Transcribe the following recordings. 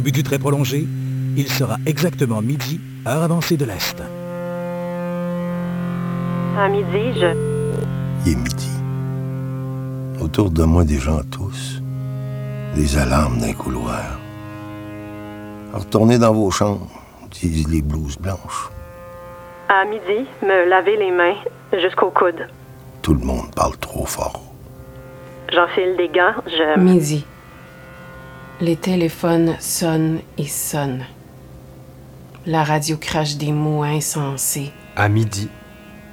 début du trait prolongé, il sera exactement midi, heure avancée de l'Est. À midi, je... Il est midi. Autour de moi, des gens tous. Des alarmes d'un couloir. Retournez dans vos chambres, disent les blouses blanches. À midi, me laver les mains jusqu'au coude. Tout le monde parle trop fort. J'enfile des gants, je... Midi. Les téléphones sonnent et sonnent. La radio crache des mots insensés. À midi,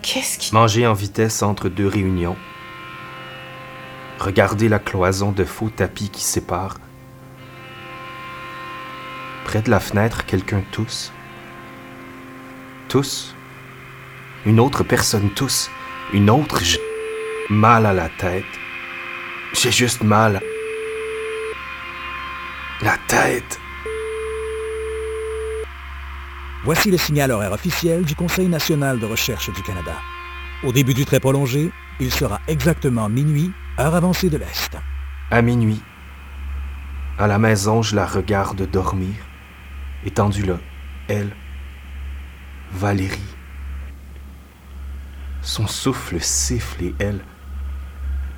Qu'est-ce qui... manger en vitesse entre deux réunions. Regarder la cloison de faux tapis qui sépare. Près de la fenêtre, quelqu'un tousse. Tousse. Une autre personne tousse. Une autre. J'ai mal à la tête. J'ai juste mal. La tête. Voici le signal horaire officiel du Conseil national de recherche du Canada. Au début du trait prolongé, il sera exactement minuit, heure avancée de l'Est. À minuit, à la maison, je la regarde dormir, étendue là, elle, Valérie. Son souffle siffle et elle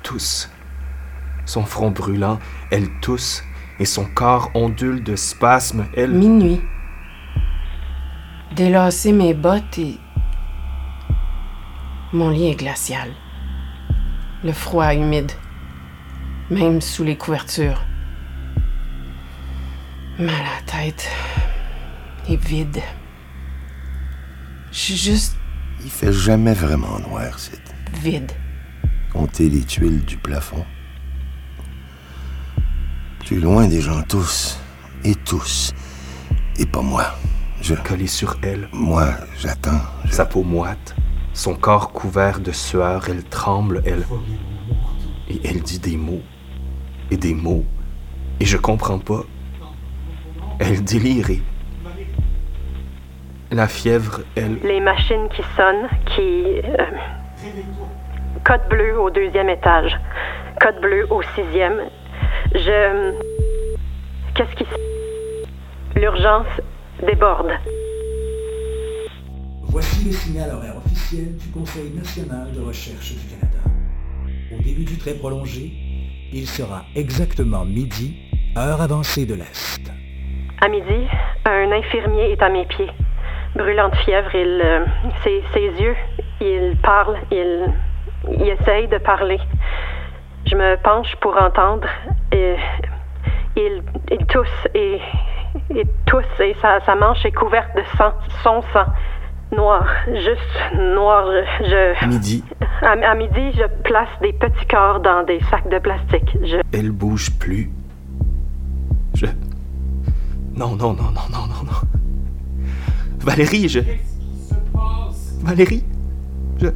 tousse. Son front brûlant, elle tousse, et son corps ondule de spasmes, elle... Minuit. Délasser mes bottes et... Mon lit est glacial. Le froid humide. Même sous les couvertures. Mal à la tête. Et vide. Je suis juste Il fait jamais vraiment noir, c'est vide. Comptez les tuiles du plafond. Plus loin des gens tous. Et tous. Et pas moi. Je... collé sur elle, Moi, j'attends. Je- sa peau moite, son corps couvert de sueur, elle tremble, elle... Et elle dit des mots, et des mots, et je comprends pas. Elle délire et... La fièvre, elle... Les machines qui sonnent, qui... euh, code bleu au deuxième étage. Code bleu au sixième. Je... Qu'est-ce qui... se- L'urgence déborde. Voici le signal horaire officiel du Conseil national de recherche du Canada. Au début du trait prolongé, il sera exactement midi, heure avancée de l'Est. À midi, un infirmier est à mes pieds. Brûlant de fièvre, il... euh, ses, ses yeux, il parle, il... Il essaye de parler. Je me penche pour entendre. Et il, il tousse et... Il tousse et sa, sa manche est couverte de sang. Son sang. Noir. Juste noir. Je... je- Midi, à, à midi, je place des petits corps dans des sacs de plastique. Je... elle bouge plus. Je... Non, non, non, non, non, non, non. Valérie, je... Valérie, je...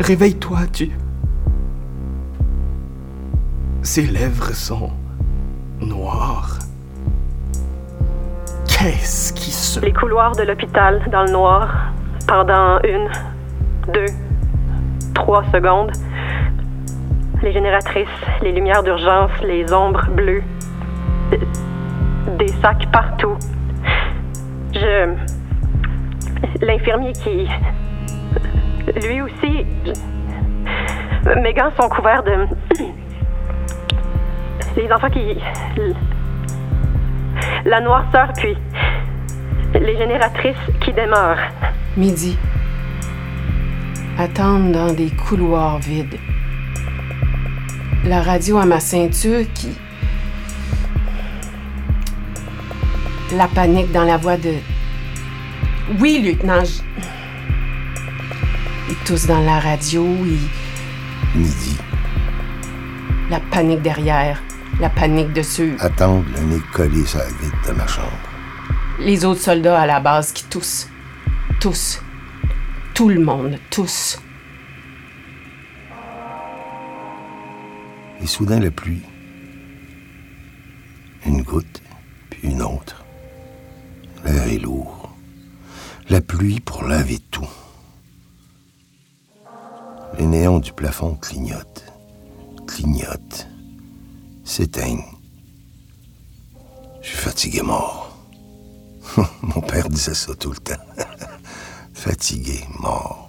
Réveille-toi, tu... Ses lèvres sont noires. Qu'est-ce qui se... Les couloirs de l'hôpital dans le noir pendant une, deux, trois secondes. Les génératrices, les lumières d'urgence, les ombres bleues. Des sacs partout. Je. L'infirmier qui. Lui aussi. Mes gants sont couverts de. Les enfants qui. La noirceur, puis les génératrices qui démarrent. Midi. Attendre dans des couloirs vides. La radio à ma ceinture qui. La panique dans la voix de. Oui, lieutenant. je- Ils tous dans la radio, ils- Midi. la panique derrière, la panique dessus. Attendre le nez collé sur la vitre de ma chambre. Les autres soldats à la base qui toussent. Tous. Tout le monde, tous. Et soudain, la pluie. Une goutte, puis une autre. L'air est lourd. La pluie pour laver tout. Les néons du plafond clignotent, clignotent, s'éteignent. Je suis fatigué mort. Mon père disait ça tout le temps. fatigué mort.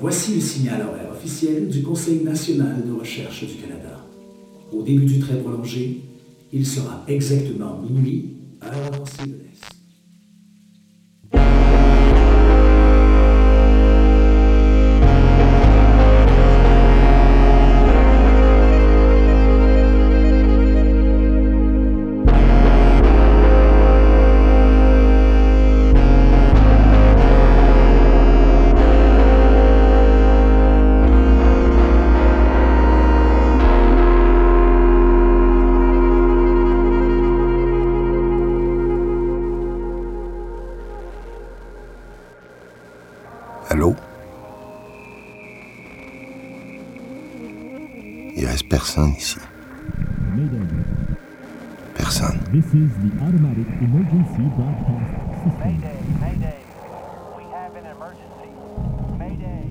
Voici le signal horaire officiel du Conseil national de recherche du Canada. Au début du trait prolongé, il sera exactement minuit, an emergency. Mayday.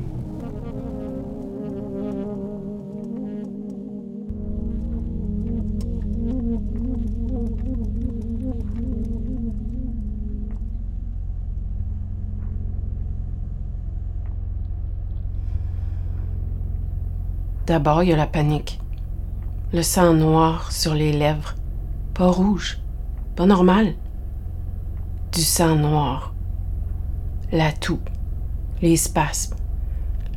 D'abord, il y a la panique. Le sang noir sur les lèvres. Pas rouge. Pas normal. Du sang noir. La toux. Les spasmes.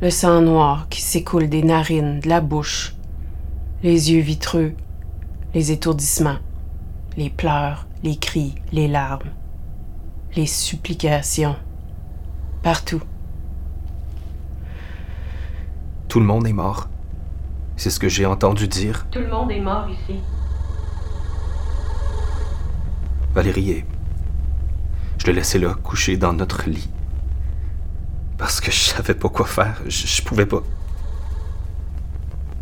Le sang noir qui s'écoule des narines, de la bouche. Les yeux vitreux. Les étourdissements. Les pleurs, les cris, les larmes. Les supplications. Partout. Tout le monde est mort. C'est ce que j'ai entendu dire. Tout le monde est mort ici. Valérie est... Je l'ai laissé là, couché dans notre lit. Parce que je savais pas quoi faire. Je, je pouvais pas.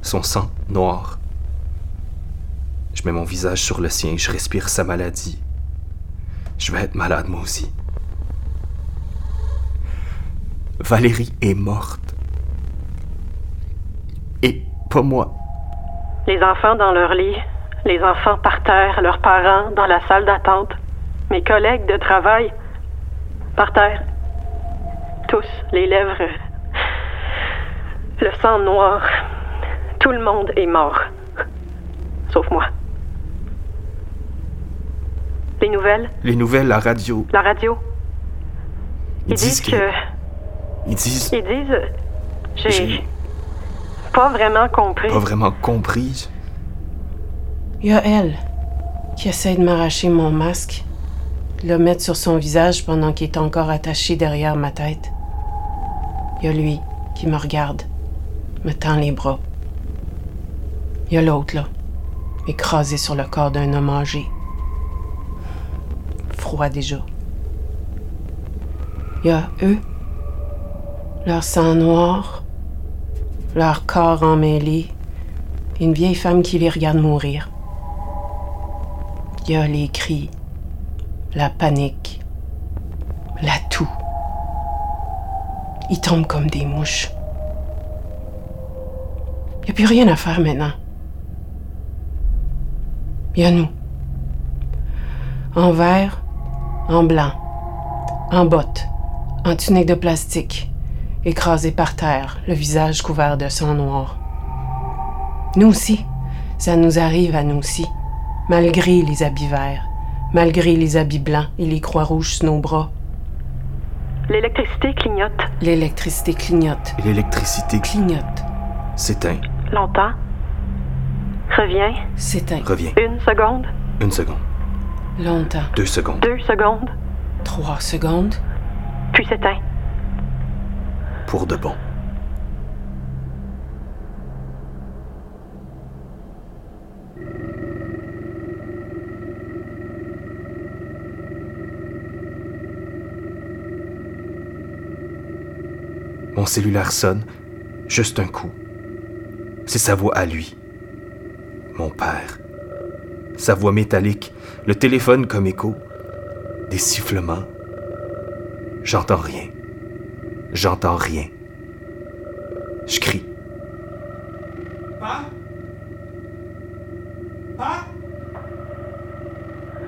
Son sang noir. Je mets mon visage sur le sien, je respire sa maladie. Je vais être malade moi aussi. Valérie est morte. Et pas moi. Les enfants dans leur lit, les enfants par terre, leurs parents dans la salle d'attente, mes collègues de travail par terre. Tous, les lèvres. Le sang noir. Tout le monde est mort. Sauf moi. Les nouvelles, Les nouvelles, la radio, la radio. ils, Ils disent disent que. Ils disent... Ils disent. J'ai pas vraiment compris. pas vraiment compris. Il y a elle qui essaie de m'arracher mon masque, de le mettre sur son visage pendant qu'il est encore attaché derrière ma tête. Il y a lui qui me regarde, me tend les bras. Il y a l'autre là, écrasé sur le corps d'un homme âgé. Froid déjà. Il y a eux, leur sang noir, leur corps emmêlé, une vieille femme qui les regarde mourir. Il y a les cris, la panique, la toux. Ils tombent comme des mouches. Il n'y a plus rien à faire maintenant. Il y a nous. En vert, en blanc, en bottes, en tunique de plastique, écrasés par terre, le visage couvert de sang noir. Nous aussi, ça nous arrive à nous aussi, malgré les habits verts, malgré les habits blancs et les croix rouges sur nos bras. L'électricité clignote L'électricité clignote, l'électricité clignote, s'éteint, longtemps. Revient. s'éteint, revient. Une seconde. Une seconde, longtemps, deux secondes. Deux secondes. trois secondes, Puis s'éteint. Pour de bon. Mon cellulaire sonne, juste un coup. C'est sa voix à lui. Mon père. Sa voix métallique, le téléphone comme écho, des sifflements. J'entends rien. J'entends rien. Je crie. Pas? Pas?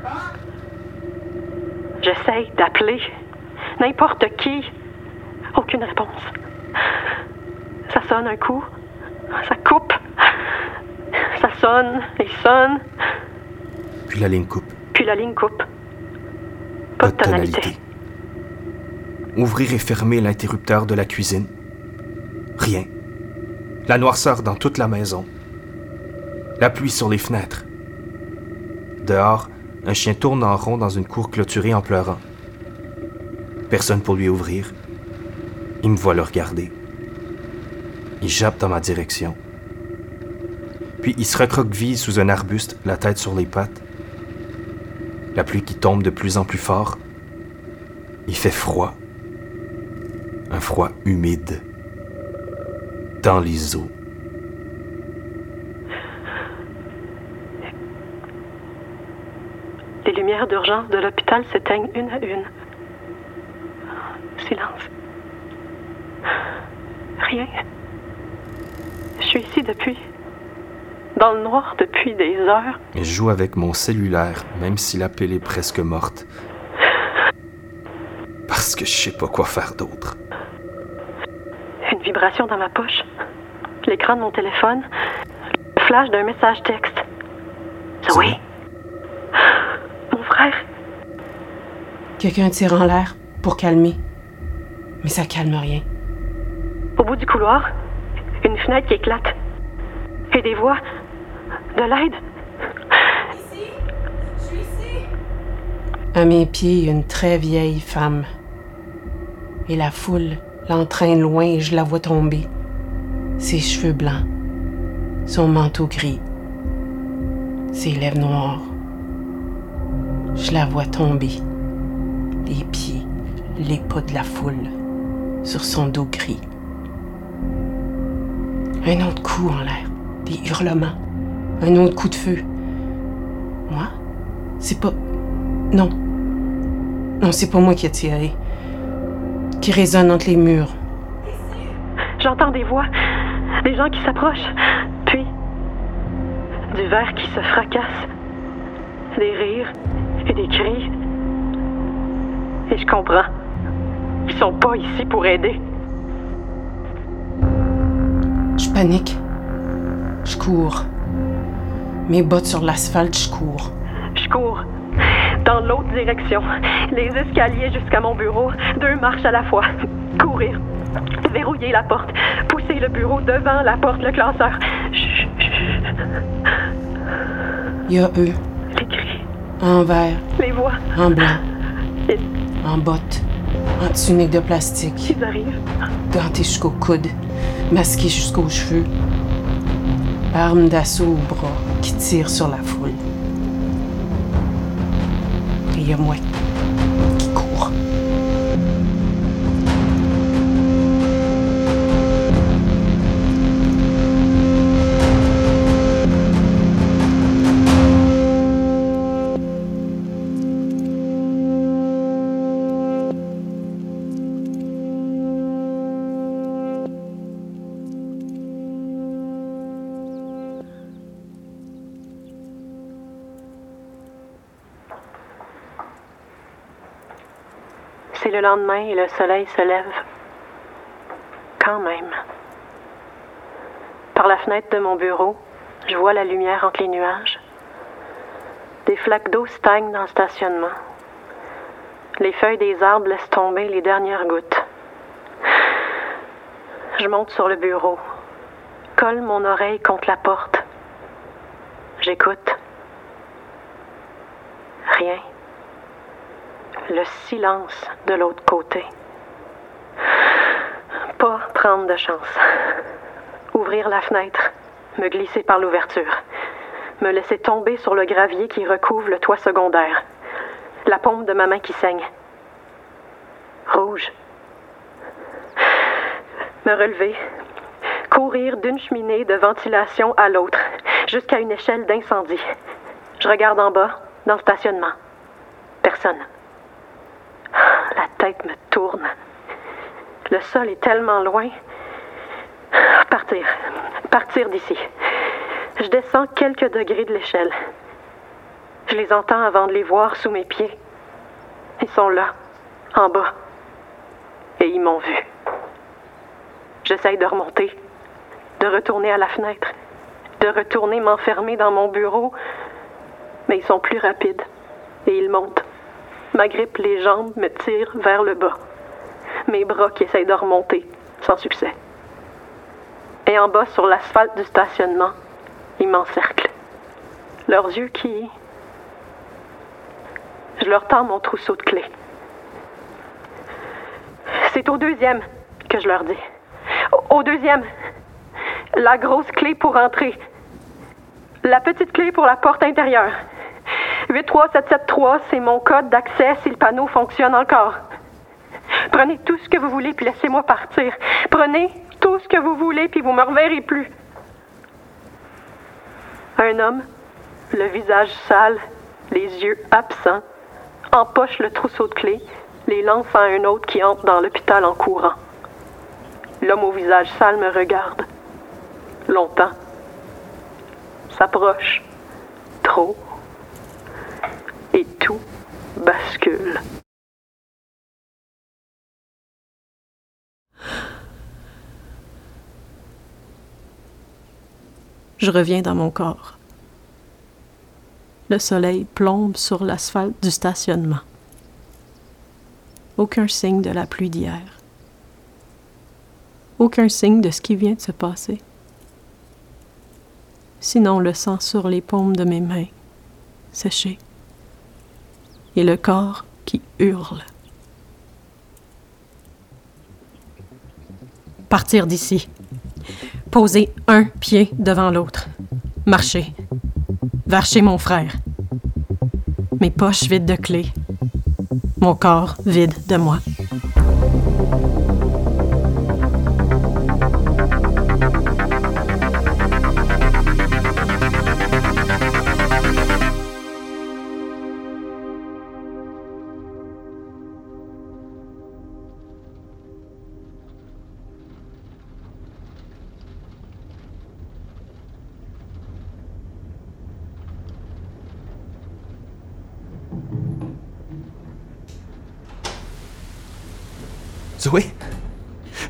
Pas? J'essaye d'appeler n'importe qui. Aucune réponse. Ça sonne un coup. Ça coupe. Ça sonne et sonne. Puis la ligne coupe. Puis la ligne coupe. Pas, de tonalité. Ouvrir et fermer l'interrupteur de la cuisine. Rien. La noirceur dans toute la maison. La pluie sur les fenêtres. Dehors, un chien tourne en rond dans une cour clôturée en pleurant. Personne pour lui ouvrir. Il me voit le regarder. Il jappe dans ma direction. Puis il se recroqueville sous un arbuste, la tête sur les pattes. La pluie qui tombe de plus en plus fort. Il fait froid. Un froid humide. Dans les os. Les lumières d'urgence de l'hôpital s'éteignent une à une. Silence. Rien. Je suis ici depuis. Dans le noir depuis des heures. Je joue avec mon cellulaire, même si la pile est presque morte. Parce que je sais pas quoi faire d'autre. Vibration dans ma poche. L'écran de mon téléphone. Le flash d'un message texte. Zoé. Mon frère. Quelqu'un tire en l'air pour calmer. Mais ça calme rien. Au bout du couloir, une fenêtre qui éclate. Et des voix. De l'aide. À mes pieds, une très vieille femme. Et la foule l'entraîne loin et je la vois tomber. Ses cheveux blancs, son manteau gris, ses lèvres noires. Je la vois tomber, les pieds, les pas de la foule, sur son dos gris. Un autre coup en l'air, des hurlements, un autre coup de feu. Moi? C'est pas. Non. Non, c'est pas moi qui ai tiré. Qui résonne entre les murs. J'entends des voix. Des gens qui s'approchent. Puis. Du verre qui se fracasse. Des rires et des cris. Et je comprends. Ils sont pas ici pour aider. Je panique. Je cours. Mes bottes sur l'asphalte, je cours. Dans l'autre direction. Les escaliers jusqu'à mon bureau. Deux marches à la fois. Courir. Verrouiller la porte. Pousser le bureau devant la porte, le classeur. Chut, chut. Il y a eux, Les cris. en vert, Les voix. en blanc, Ils, en bottes, en tunique de plastique, ils arrivent. gantés jusqu'au coude, masqués jusqu'aux cheveux, armes d'assaut au bras qui tirent sur la foule. Et il y a moi le lendemain et le soleil se lève. Quand même. Par la fenêtre de mon bureau, je vois la lumière entre les nuages. Des flaques d'eau stagnent dans le stationnement. Les feuilles des arbres laissent tomber les dernières gouttes. Je monte sur le bureau, colle mon oreille contre la porte. J'écoute. Rien le silence de l'autre côté. Pas prendre de chance. Ouvrir la fenêtre, me glisser par l'ouverture, me laisser tomber sur le gravier qui recouvre le toit secondaire, la paume de ma main qui saigne. Rouge. Me relever, courir d'une cheminée de ventilation à l'autre, jusqu'à une échelle d'incendie. Je regarde en bas, dans le stationnement. Personne. Me tourne. Le sol est tellement loin. Partir. Partir d'ici. Je descends quelques degrés de l'échelle. Je les entends avant de les voir sous mes pieds. Ils sont là, en bas. Et ils m'ont vu. J'essaye de remonter, de retourner à la fenêtre, de retourner m'enfermer dans mon bureau, mais ils sont plus rapides et ils montent. Ma grippe, les jambes me tirent vers le bas. Mes bras qui essayent de remonter, sans succès. Et en bas, sur l'asphalte du stationnement, ils m'encerclent. Leurs yeux qui... Je leur tends mon trousseau de clés. C'est au deuxième que je leur dis. Au deuxième. La grosse clé pour entrer. La petite clé pour la porte intérieure. 83773, c'est mon code d'accès si le panneau fonctionne encore. Prenez tout ce que vous voulez puis laissez-moi partir. Prenez tout ce que vous voulez puis vous me reverrez plus. Un homme, le visage sale, les yeux absents, empoche le trousseau de clés, les lance à un autre qui entre dans l'hôpital en courant. L'homme au visage sale me regarde. Longtemps. S'approche. Trop. Et tout bascule. Je reviens dans mon corps. Le soleil plombe sur l'asphalte du stationnement. Aucun signe de la pluie d'hier. Aucun signe de ce qui vient de se passer. Sinon le sang sur les paumes de mes mains, séché. Et le corps qui hurle. Partir d'ici. Poser un pied devant l'autre. Marcher. Vers mon frère. Mes poches vides de clés. Mon corps vide de moi.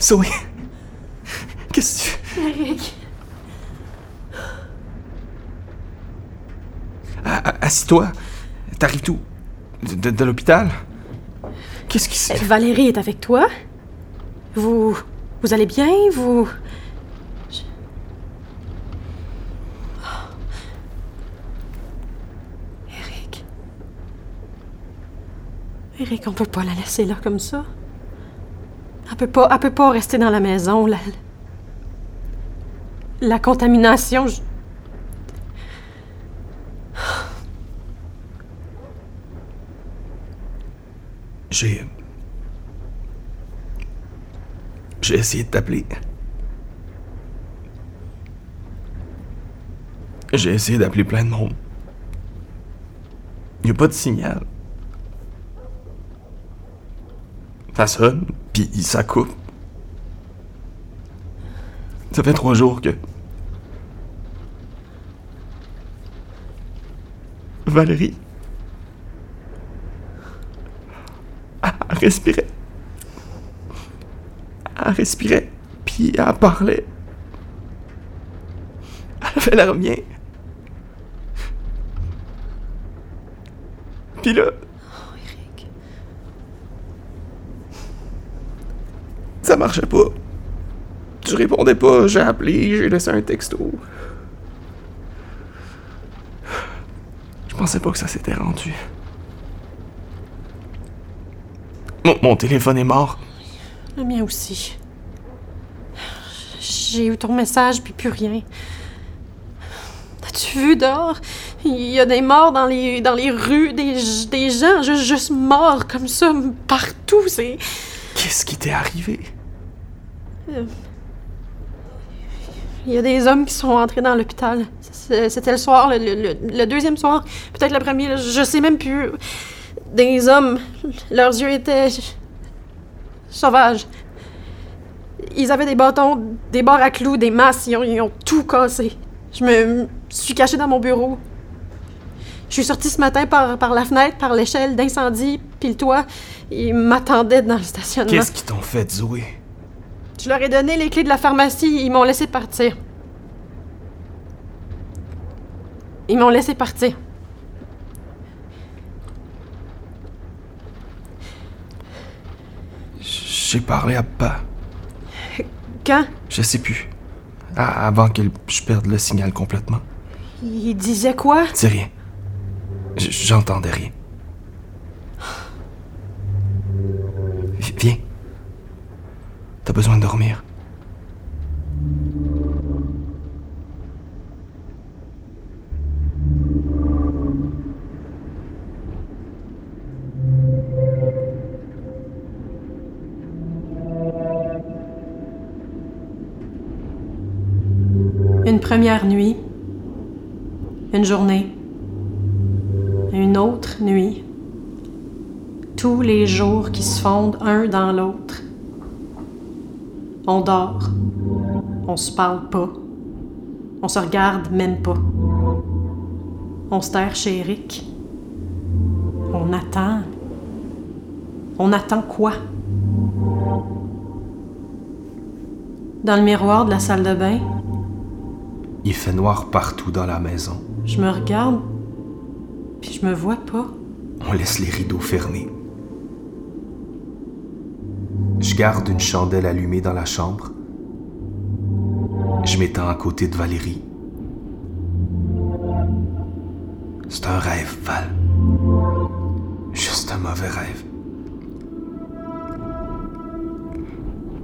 Zoé Qu'est-ce que tu... Eric, Ah, ah, Assis-toi. T'arrives d'où? De, de- de l'hôpital? Qu'est-ce qui se... Valérie est avec toi? Vous. Vous allez bien? Vous. Je- Eric. Eric, on peut pas la laisser là comme ça. Elle peut pas, elle peut pas rester dans la maison. La, la contamination. je- J'ai... J'ai essayé de t'appeler. J'ai essayé d'appeler plein de monde. Y a pas de signal. Ça sonne, puis ça. Ça fait trois jours que... Valérie... Elle respirait. Elle respirait, puis elle parlait. Elle avait l'air bien. Puis là, ça marchait pas. Tu répondais pas, j'ai appelé, j'ai laissé un texto. Je pensais pas que ça s'était rendu. Mon, mon téléphone est mort. Le mien aussi. J'ai eu ton message, puis plus rien. As-tu vu dehors? Il y a des morts dans les, dans les rues, des, des gens juste, juste morts comme ça, partout. C'est. Qu'est-ce qui t'est arrivé? Il y a des hommes qui sont entrés dans l'hôpital. C'était le soir, le, deuxième soir. Peut-être le premier, je sais même plus. Des hommes. Leurs yeux étaient. sauvages. Ils avaient des bâtons, des barres à clous, des masses. Ils ont, tout cassé. Je me suis cachée dans mon bureau. Je suis sortie ce matin par, par la fenêtre, par l'échelle d'incendie, puis le toit. Ils m'attendaient dans le stationnement. Qu'est-ce qu'ils t'ont fait, Zoé? Je leur ai donné les clés de la pharmacie, ils m'ont laissé partir. Ils m'ont laissé partir. J'ai parlé à pas. Quand? Je sais plus. Ah, avant que je perde le signal complètement. ils disaient quoi? C'est rien. J'entendais rien. Vi- Viens. T'as besoin de dormir. Une première nuit, une journée, une autre nuit, tous les jours qui se fondent un dans l'autre. On dort, on se parle pas, on se regarde même pas. On se terre chez Eric. On attend. On attend quoi? Dans le miroir de la salle de bain, Il fait noir partout dans la maison. je me regarde, puis je me vois pas. On laisse les rideaux fermés. Je garde une chandelle allumée dans la chambre. Je m'étends à côté de Valérie. C'est un rêve, Val. Juste un mauvais rêve.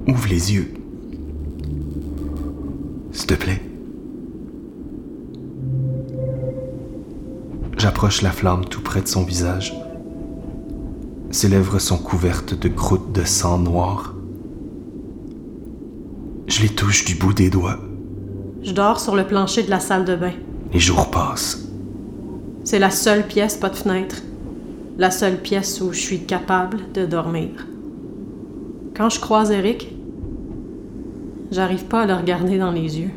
Ouvre les yeux. S'il te plaît. J'approche la flamme tout près de son visage. Ses lèvres sont couvertes de croûtes de sang noir. Je les touche du bout des doigts. Je dors sur le plancher de la salle de bain. Les jours passent. C'est la seule pièce, pas de fenêtre. La seule pièce où je suis capable de dormir. Quand je croise Eric, j'arrive pas à le regarder dans les yeux.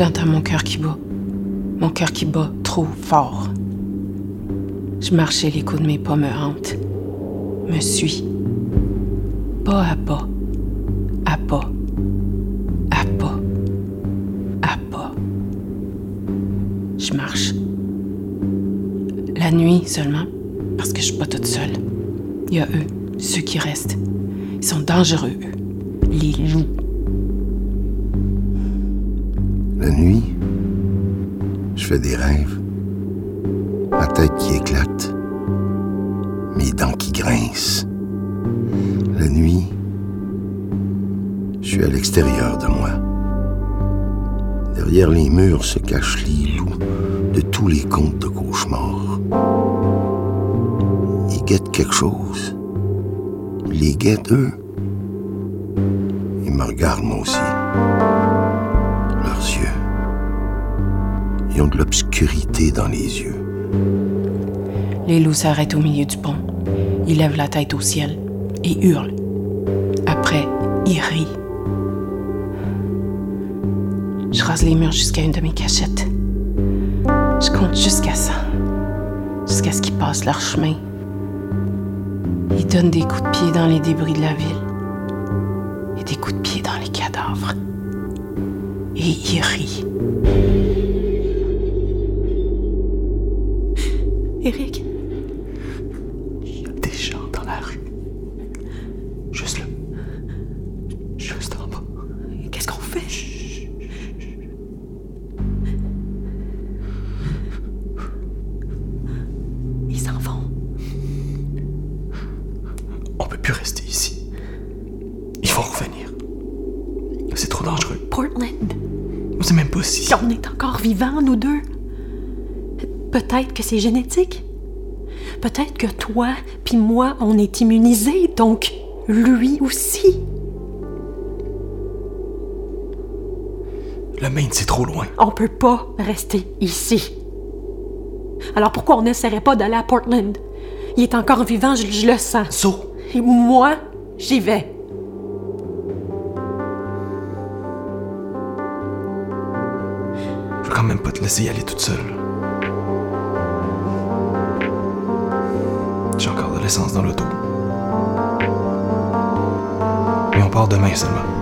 J'entends mon cœur qui bat. Mon cœur qui bat trop fort. Je marche et l'écho de mes pas me hante. Me suit. Pas à pas. À pas. À pas. À pas. Je marche. La nuit seulement, parce que je suis pas toute seule. Il y a eux, ceux qui restent. Ils sont dangereux, eux. Les loups. Des rêves. Ma tête qui éclate. Mes dents qui grincent. La nuit, je suis à l'extérieur de moi. Derrière les murs se cachent les loups de tous les contes de cauchemars. Ils guettent quelque chose. Ils les guettent, eux. Ils me regardent, moi aussi. De l'obscurité dans les yeux. Les loups s'arrêtent au milieu du pont. Ils lèvent la tête au ciel et hurlent. Après, ils rient. Je rase les murs jusqu'à une de mes cachettes. Je compte jusqu'à ça. Jusqu'à ce qu'ils passent leur chemin. Ils donnent des coups de pied dans les débris de la ville. Et des coups de pied dans les cadavres. Et ils rient. Eric, Peut-être que c'est génétique. Peut-être que toi puis moi, on est immunisés, donc lui aussi. Le Maine, c'est trop loin. On peut pas rester ici. Alors pourquoi on n'essaierait pas d'aller à Portland? Il est encore vivant, je, je le sens. So, Et moi, J'y vais. Je veux quand même pas te laisser y aller toute seule. J'ai encore de l'essence dans l'auto. Mais on part demain seulement.